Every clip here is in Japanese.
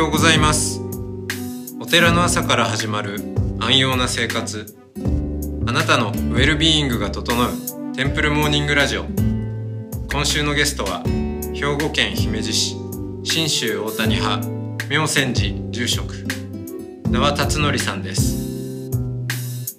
はようございます。お寺の朝から始まる安養な生活。あなたのウェルビーイングが整うテンプルモーニングラジオ。今週のゲストは兵庫県姫路市信州大谷派妙泉寺住職名和達則さんです。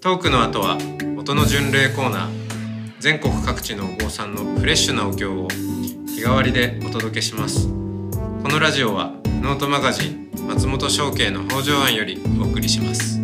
トークの後は音の巡礼コーナー。全国各地のお坊さんのフレッシュなお経を日替わりでお届けします。このラジオはノートマガジン松本商家の北条庵よりお送りします。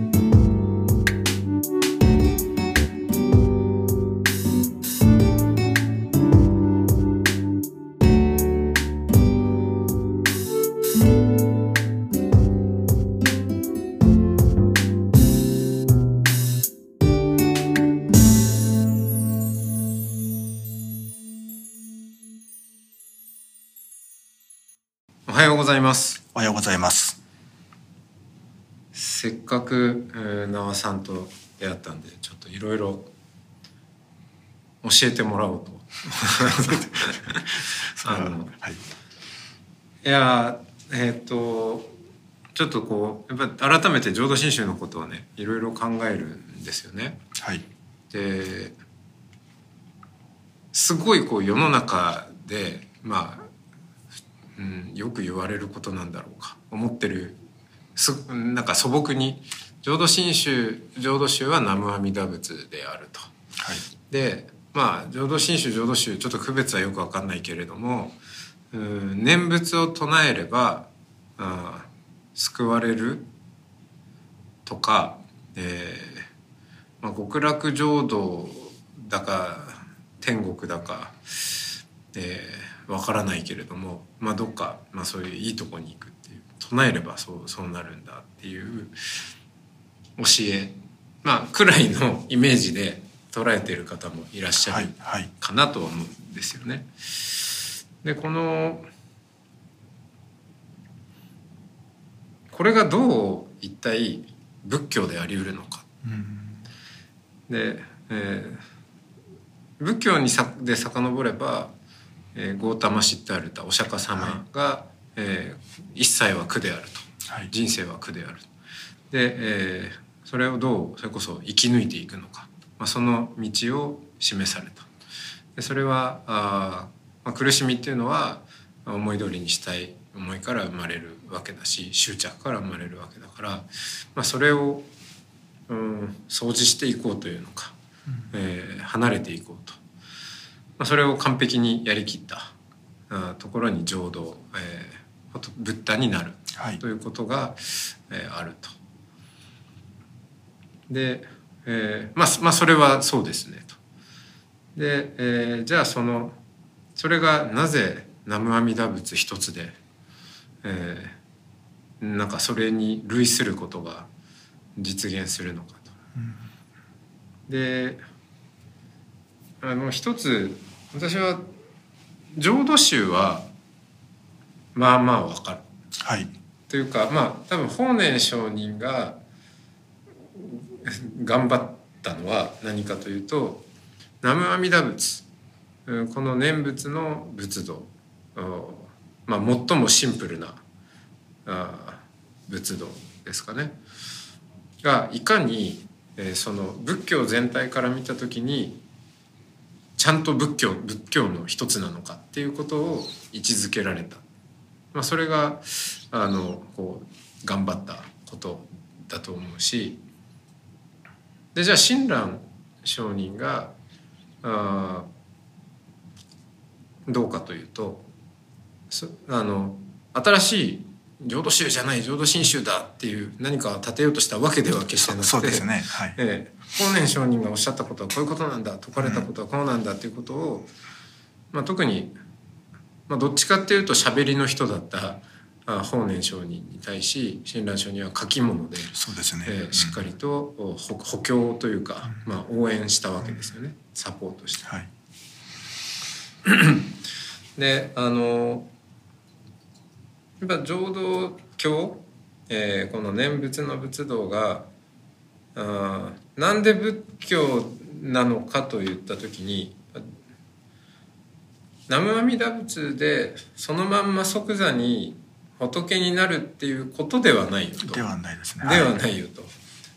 ございますおはようございます。せっかく、えー、縄さんと出会ったんでちょっといろいろ教えてもらおうと あのはい。いやーえっ、とちょっとこうやっぱ改めて浄土真宗のことはねいろいろ考えるんですよね。はい。ですごいこう世の中でまあ、うん、よく言われることなんだろうか思ってるすなんか素朴に浄土真宗浄土宗は南無阿弥陀仏であると。はい。でまあ浄土真宗浄土宗ちょっと区別はよく分かんないけれどもうん念仏を唱えればあー救われるとか、えーまあ、極楽浄土だか天国だか、えー、分からないけれども、まあ、どっか、まあ、そういういいとこに行くっていう唱えればそうそうなるんだっていう教えまあくらいのイメージで捉えている方もいらっしゃる。かなとは思うんですよね。でこのこれがどう一体仏教であり得るのか。うん。で、えー仏教にさで遡れば、えー、ゴータマシッタールタお釈迦様が、えー一切は苦であると。はい。人生は苦であるで、えーそれをどうそれこそ生き抜いていくのか、まあ、その道を示された。でそれはあー、まあ、苦しみっていうのは思い通りにしたい思いから生まれるわけだし執着から生まれるわけだから、まあ、それを、うん、掃除していこうというのか、えー離れていこうと、まあ、それを完璧にやりきったところに浄土、えー、ブッダになるはいと。いうことが、えーあると。で、えーまあまあそれはそうですねと。で、えーじゃあそのそれがなぜ南無阿弥陀仏一つで、えーなんかそれに類することが実現するのかと。であの一つ私は浄土宗はまあまあわかる。はい。というかまあ多分法然上人が 頑張ったのは何かというと南無阿弥陀仏うんこの念仏の仏道うんまあ最もシンプルなあ仏道ですかねがいかに、えーその仏教全体から見た時にちゃんと仏教仏教の一つなのかっていうことを位置づけられた、まあ、それがあのこう頑張ったことだと思うし。でじゃあ親鸞上人があどうかというとそあの新しい浄土宗じゃない浄土真宗だっていう何かを立てようとしたわけでは決してなくてそうですね。はい。ええ、法然上人がおっしゃったことはこういうことなんだ説かれたことはこうなんだっていうことを、まあ、特に、まあ、どっちかっていうと喋りの人だったあ法然上人に対し親鸞上人は書き物で、そうですね。ええしっかりとお補補強というか、まあ、応援したわけですよねサポートして。はい。であのやっぱ浄土教、えーこの念仏の仏道があーなんで仏教なのかといった時に南無阿弥陀仏でそのまんま即座に仏になるっていうことではないよと。ではないですね。ではないよと、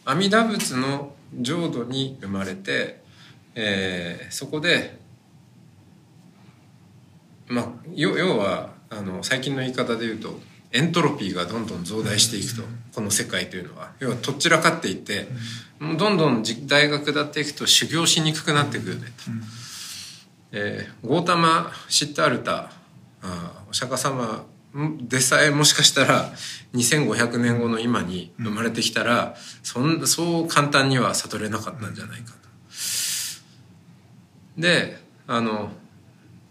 阿弥陀仏の浄土に生まれて、えーそこでまあ要要はあの最近の言い方で言うとエントロピーがどんどん増大していくと、この世界というのは要はとっちらかっていって、もうどんどんじ大学だっていくと修行しにくくなってくるねと。えーゴータマ・シッタールタあーお釈迦様でさえもしかしたら2500年後の今に生まれてきたら、そんそう簡単には悟れなかったんじゃないかと。であの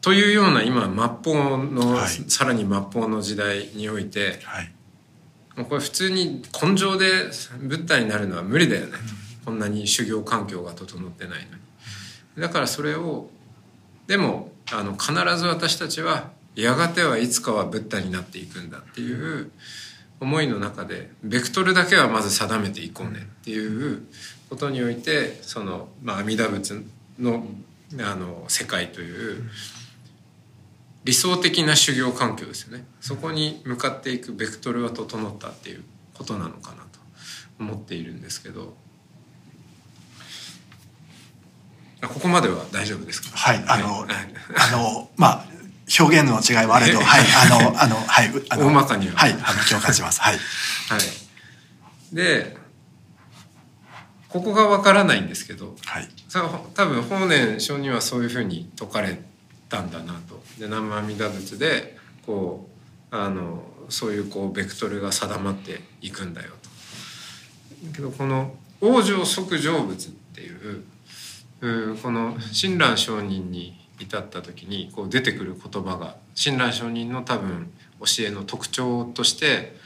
というような今末法の、はい。さらに末法の時代においてはい。もうこれ普通に根性でブッダになるのは無理だよね。と、こんなに修行環境が整ってないのに。だからそれをでもあの必ず私たちはやがてはいつかはブッダになっていくんだっていう思いの中でベクトルだけはまず定めていこうねっていうことにおいてその、まあ、阿弥陀仏のあの世界という理想的な修行環境ですよね。そこに向かっていくベクトルは整ったっていうことなのかなと思っているんですけど。あここまでは大丈夫ですか？はいあのはい。あのまあ表現の違いはあれどはいあのあのはいうあの大まかには。はいあの共感します。はい。はい、でここがわからないんですけど。はい。さ多分法然上人はそういうふうに説かれたんだなと。で南無阿弥陀仏でこうあのそういうこうベクトルが定まっていくんだよと。だけどこの「往生即成仏」っていううこの親鸞上人に至った時にこう出てくる言葉が親鸞上人の多分教えの特徴として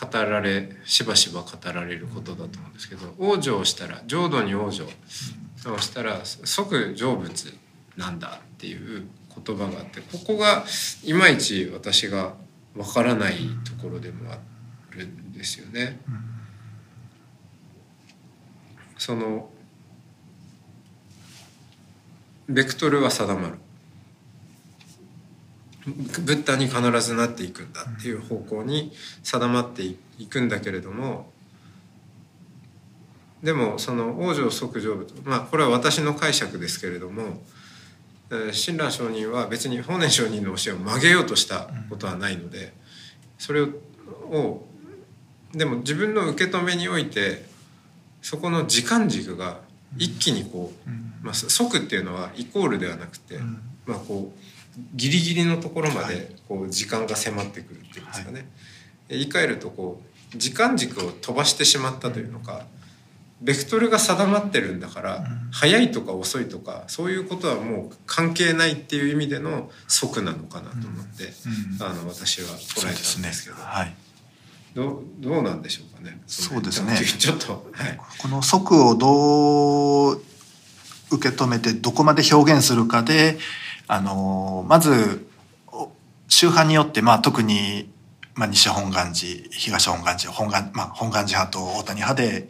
語られしばしば語られることだと思うんですけど往生したら浄土に往生をしたら即成仏なんだっていう言葉があってここがいまいち私がわからないところでもあるんですよね。そのベクトルは定まるブッダに必ずなっていくんだっていう方向に定まっていくんだけれどもでもその往生即成仏まあこれは私の解釈ですけれども親鸞上人は別に法然上人の教えを曲げようとしたことはないのでそれををでも自分の受け止めにおいてそこの時間軸が一気にこう、まあ、即っていうのはイコールではなくて、まあこうギリギリのところまでこう時間が迫ってくるっていうんですかね、言い換えるとこう時間軸を飛ばしてしまったというのかベクトルが定まってるんだから、早いとか遅いとかそういうことはもう関係ないっていう意味での即なのかなと思って、うんあの私は捉えたんですけど。はい。どうどうなんでしょうかね。そうですね。ちょっとはい。この即をどう受け止めてどこまで表現するかであのまずお宗派によって、まあ、特に、まあ、西本願寺東本願寺本願,、まあ、本願寺派と大谷派で、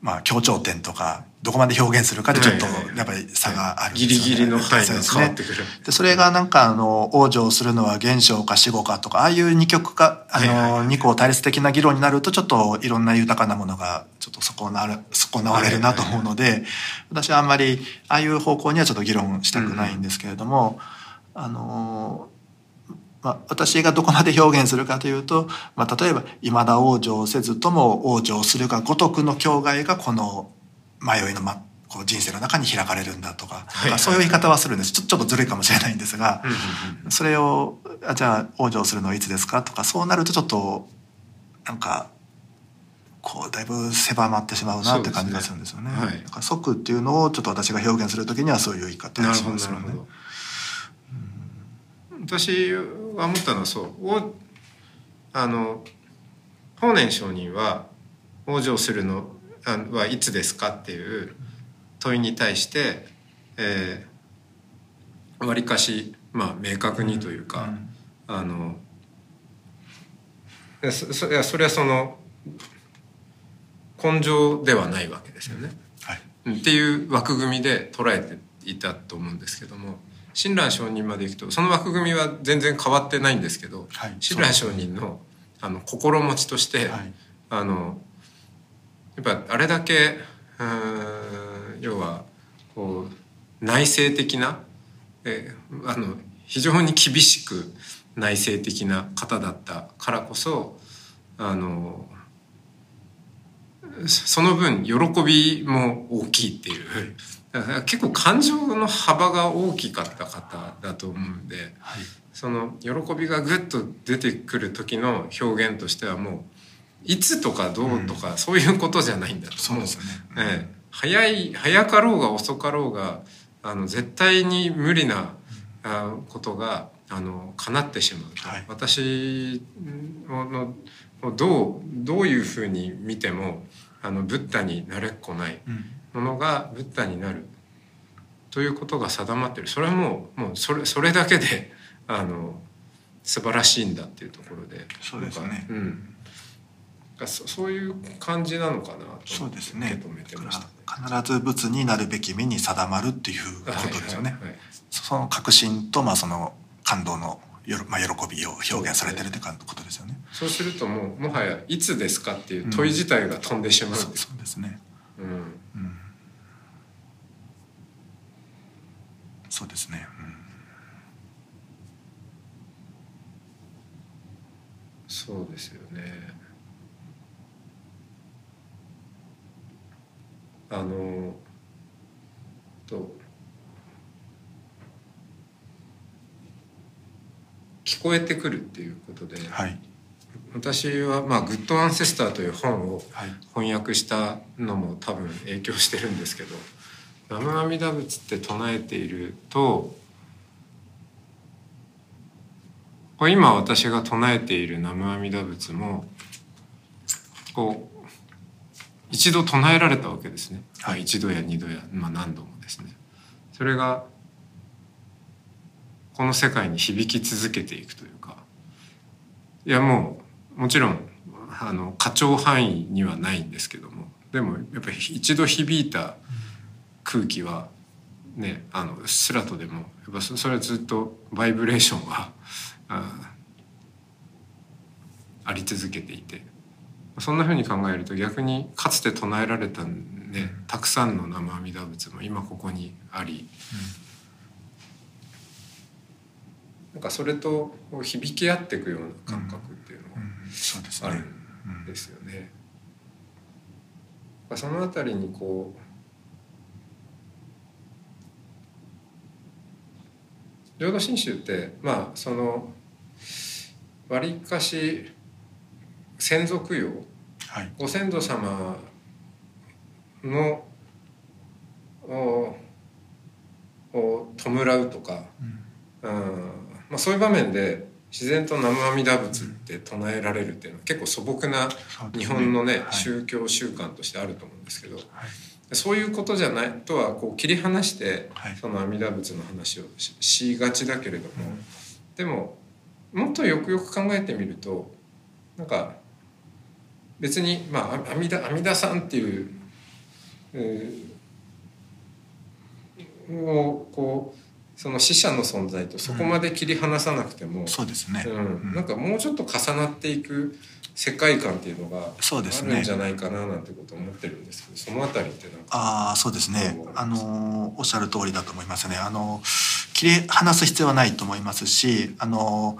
まあ、強調点とかどこまで表現するかでちょっとやっぱり差があるんですギよね。リギリの範囲が変わってくる。でそれがなんかあの往生するのは現象か死後かとかああいう二極化あの二項対立的な議論になるとちょっといろんな豊かなものがちょっと損なわれ損なわれるなと思うので私はあんまりああいう方向にはちょっと議論したくないんですけれども、あのまあ、私がどこまで表現するかというと、まあ、例えば「未だ往生せずとも往生するが如くの境外がこの迷いの、ま、こう人生の中に開かれるんだ」とか、はい。はいそういう言い方はするんです。ちょちょっとずるいかもしれないんですが、それをあじゃあ往生するのはいつですかとかそうなるとちょっとなんかこうだいぶ狭まってしまうなって感じがするんですよね。ねはい。即っていうのをちょっと私が表現するときにはそういう言い方をしますよね。私は思ったのはそう。おあの法然上人は往生するのあはいつですかっていう問いに対してえーわりかしまあ明確にというか、あのいやそそいやそれはその根性ではないわけですよね。はい。っていう枠組みで捉えていたと思うんですけども親鸞上人までいくとその枠組みは全然変わってないんですけど、はい。親鸞上人のあの心持ちとして、はい。あのやっぱあれだけうーん要はこう内省的な、えーあの非常に厳しく内省的な方だったからこそあのその分喜びも大きいっていうだから結構感情の幅が大きかった方だと思うんで。はい。その喜びがぐっと出てくる時の表現としてはもういつとかどうとか、そういうことじゃないんだとそうですよね。もうええ。早い早かろうが遅かろうがあの絶対に無理なあことがあの叶ってしまうと、はい。私ののどうどういうふうに見てもあのブッダになれっこない。うんものがブッダになる。ということが定まってる。それはもうもうそれそれだけで あの素晴らしいんだっていうところで。そうですね。うん。がそそういう感じなのかなと受け止めてました。ね。必ず仏になるべき身に定まるっていうことですよね、はいはいはいその確信と、まあ、その感動のよろ、まあ、喜びを表現されてるってことですよね。そうするともうもはやいつですかっていう問い自体が飛んでしまううです。そうですねうん。うんそうですね、そうですよね。あのと聞こえてくるっていうことで、うん、はい私は、まあ「グッドアンセスター」という本をはい。翻訳したのも多分影響してるんですけど「南無阿弥陀仏」って唱えていると今私が唱えている南無阿弥陀仏もこう一度唱えられたわけですね、まあはい。一度や二度や、まあ、何度もですね。それがこの世界に響き続けていくというかいやもうもちろんあの過長範囲にはないんですけども。でもやっぱり一度響いた空気はねあのスラトでもやっぱそれはずっとバイブレーションはああり続けていて。そんなふうに考えると逆にかつて唱えられたねたくさんの生阿弥陀仏も今ここにあり、なんかそれと響き合っていくような感覚っていうのがあね。るんですよね。そのあたりにこう浄土真宗ってまあそのわりかし先祖供養はい。ご先祖様のおを弔うとか、うん。うんまあ、そういう場面で自然と南無阿弥陀仏って唱えられるっていうのは結構素朴な日本のねはい。宗教習慣としてあると思うんですけどはい。そういうことじゃないとはこう切り離してはい。その阿弥陀仏の話をししがちだけれどもうん。でももっとよくよく考えてみるとなんか別にまああ阿弥陀阿弥陀さんっていう、えーをこうその死者の存在とそこまで切り離さなくても、そうですね、うん、なんかもうちょっと重なっていく世界観っていうのがあそうですね。るんじゃないかななんてことを思ってるんですけどそのあたりってなんか？ああそうですね。あのおっしゃる通りだと思いますね。あの切り離す必要はないと思いますしあの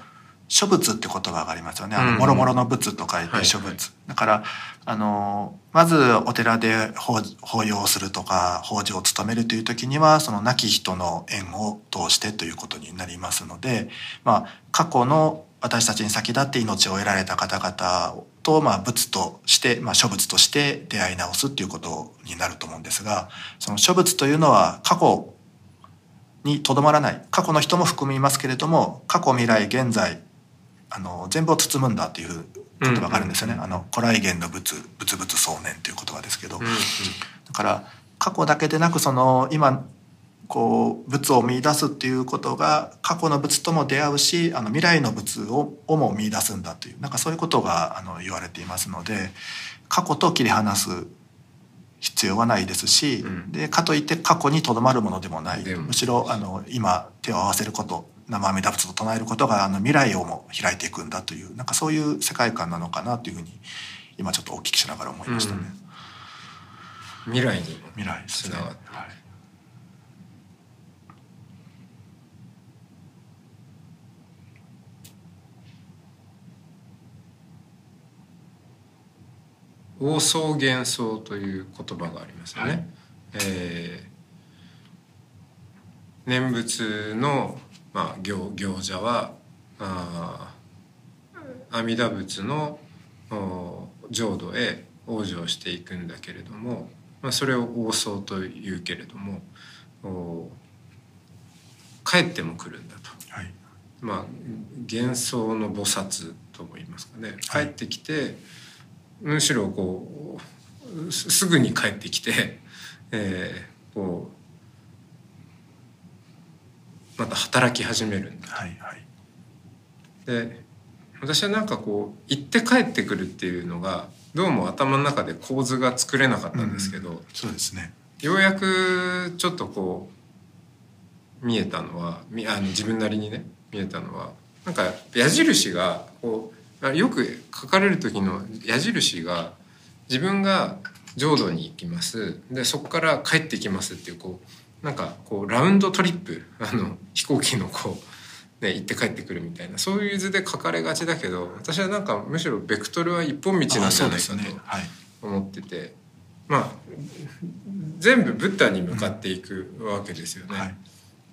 諸仏って言葉がありますよね。あの、うんもろもろの仏と書いて諸仏。はいはいだから、あの、まずお寺で法法要をするとか、法事を務めるという時には、その亡き人の縁を通してということになりますので、まあ、過去の私たちに先立って命を得られた方々と、まあ、仏として、まあ、諸仏として出会い直すっていうことになると思うんですが、その諸仏というのは過去にとどまらない過去の人も含みますけれども過去未来現在あの全部を包むんだという言葉があるんですよね。うん。うんあの古来元の仏仏仏想念という言葉ですけど、うん。だから過去だけでなくその今こう仏を見出すっていうことが過去の仏とも出会うしあの未来の仏ををも見出すんだというなんかそういうことがあの言われていますので過去と切り離す必要はないですし、うん。でかといって過去にとどまるものでもない。むしろあの今手を合わせること生阿弥陀仏と唱えることがあの未来をも開いていくんだというなんかそういう世界観なのかなというふうに今ちょっとお聞きしながら思いましたね。うん、未来に未来つながって、はい王相幻想という言葉がありますよね。はい、えー、念仏の、まあ、行行者はあ阿弥陀仏の浄土へ往生していくんだけれども、まあ、それを王相というけれども帰っても来るんだと。はい、まあ幻想の菩薩とも言いますかね。帰ってきて、はいむしろこうすぐに帰ってきて、えー、こうまた働き始めるんだ、はいはい、で私はなんかこう行って帰ってくるっていうのがどうも頭の中で構図が作れなかったんですけど、うん、そうですね。ようやくちょっとこう見えたのはあの自分なりにね見えたのはなんか矢印がこうよく書かれる時の矢印が自分が浄土に行きます。でそこから帰ってきますっていうこうなんかこうラウンドトリップ あの飛行機のこう、ね、行って帰ってくるみたいなそういう図で書かれがちだけど私はなんかむしろベクトルは一本道なんじゃないかと思ってて、まあ全部ブッダに向かっていくわけですよね。うんはい、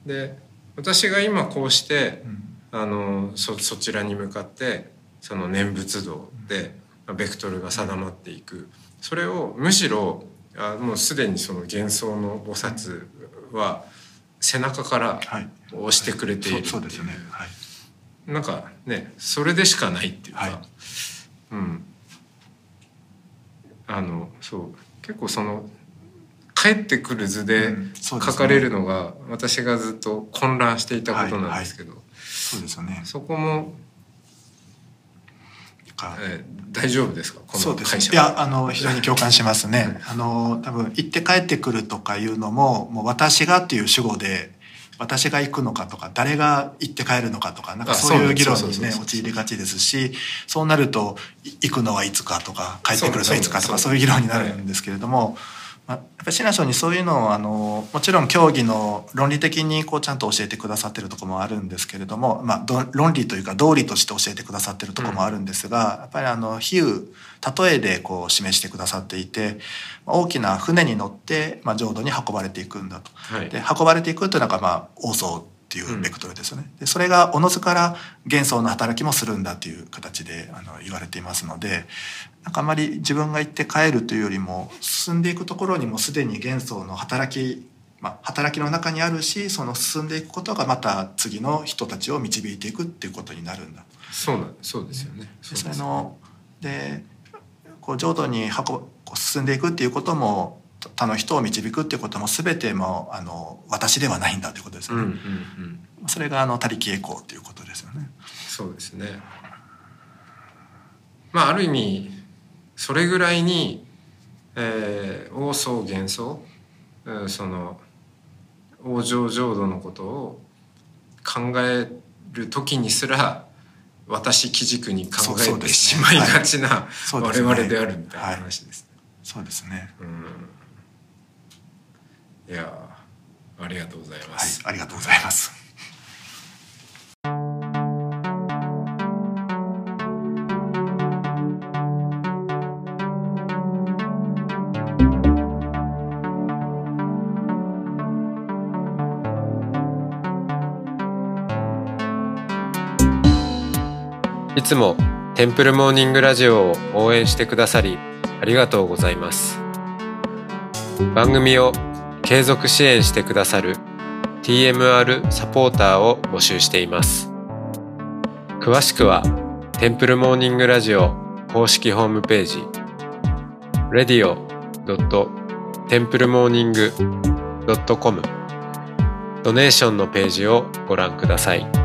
で私が今こうして、うん、あのそそちらに向かってその念仏道でベクトルが定まっていく。それをむしろあもうすでにその幻想の菩薩は背中から押してくれている。っていう、ね。はい、なんかねそれでしかないっていうか、はい、うん。あのそう。結構その帰ってくる図で書かれるのが私がずっと混乱していたことなんですけど、そうですよね。そこもか、えー、大丈夫ですか？この会社いやあの非常に共感しますね。あの多分行って帰ってくるとかいうのももう私がっていう主語で私が行くのかとか誰が行って帰るのかとかなんかそういう議論にね陥りがちですしそうなると行くのはいつかとか帰ってくるのはいつかとかそういう議論になるんですけれども。まあ、やっぱりシナショにそういうのをあのもちろん競技の論理的にこうちゃんと教えてくださってるとこもあるんですけれども、まあ、論理というか道理として教えてくださってるとこもあるんですが、うん、やっぱりあの比喩例えでこう示してくださっていて大きな船に乗って、まあ、浄土に運ばれていくんだと。はい、で運ばれていくというのが、まあ、王僧っていうベクトルですよね。でそれがおのずから幻想の働きもするんだという形であの言われていますのでなんかあまり自分が行って帰るというよりも進んでいくところにもすでに幻想の働き、まあ、働きの中にあるしその進んでいくことがまた次の人たちを導いていくっていうことになるんだ。そうなそうですよね。それのでこう浄土に運こう進んでいくっていうことも他の人を導くっていうことも全てもあの私ではないんだということですよね。うんうんうん、それがあの他力栄光ということですよね。そうですね。まあある意味それぐらいに、えー、王僧幻想、うん、その往生浄土のことを考える時にすら私基軸に考えてしまいがちな我々であるみたいな話ですね。そうですね。うん、いやありがとうございます。はい、ありがとうございます。つもテンプルモーニングラジオを応援してくださりありがとうございます番組を継続支援してくださる TMR サポーターを募集しています詳しくはテンプルモーニングラジオ公式ホームページ radio.templemorning.com ドネーションのページをご覧ください。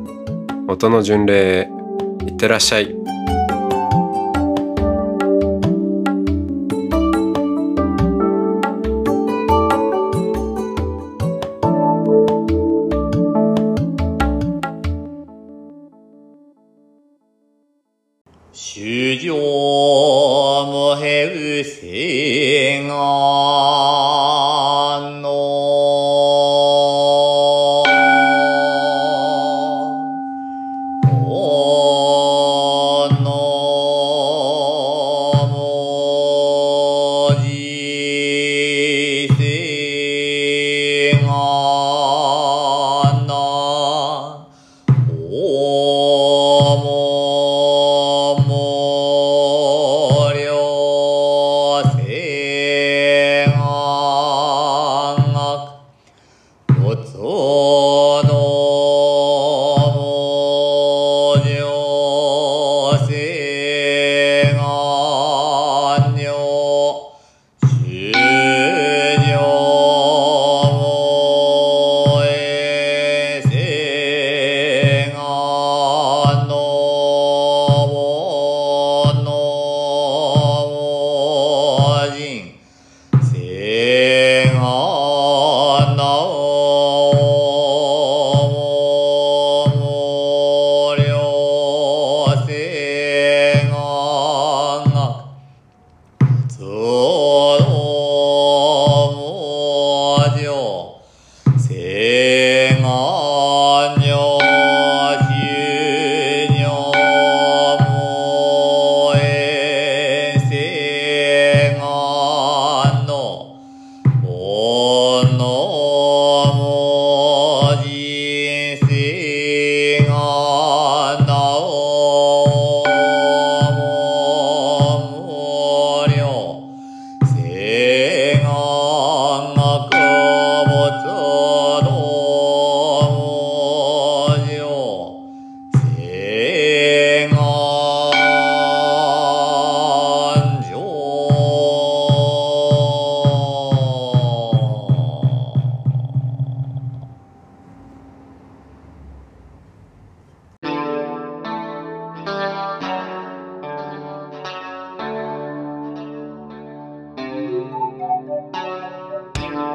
音の巡礼へいってらっしゃい。主上もへうせ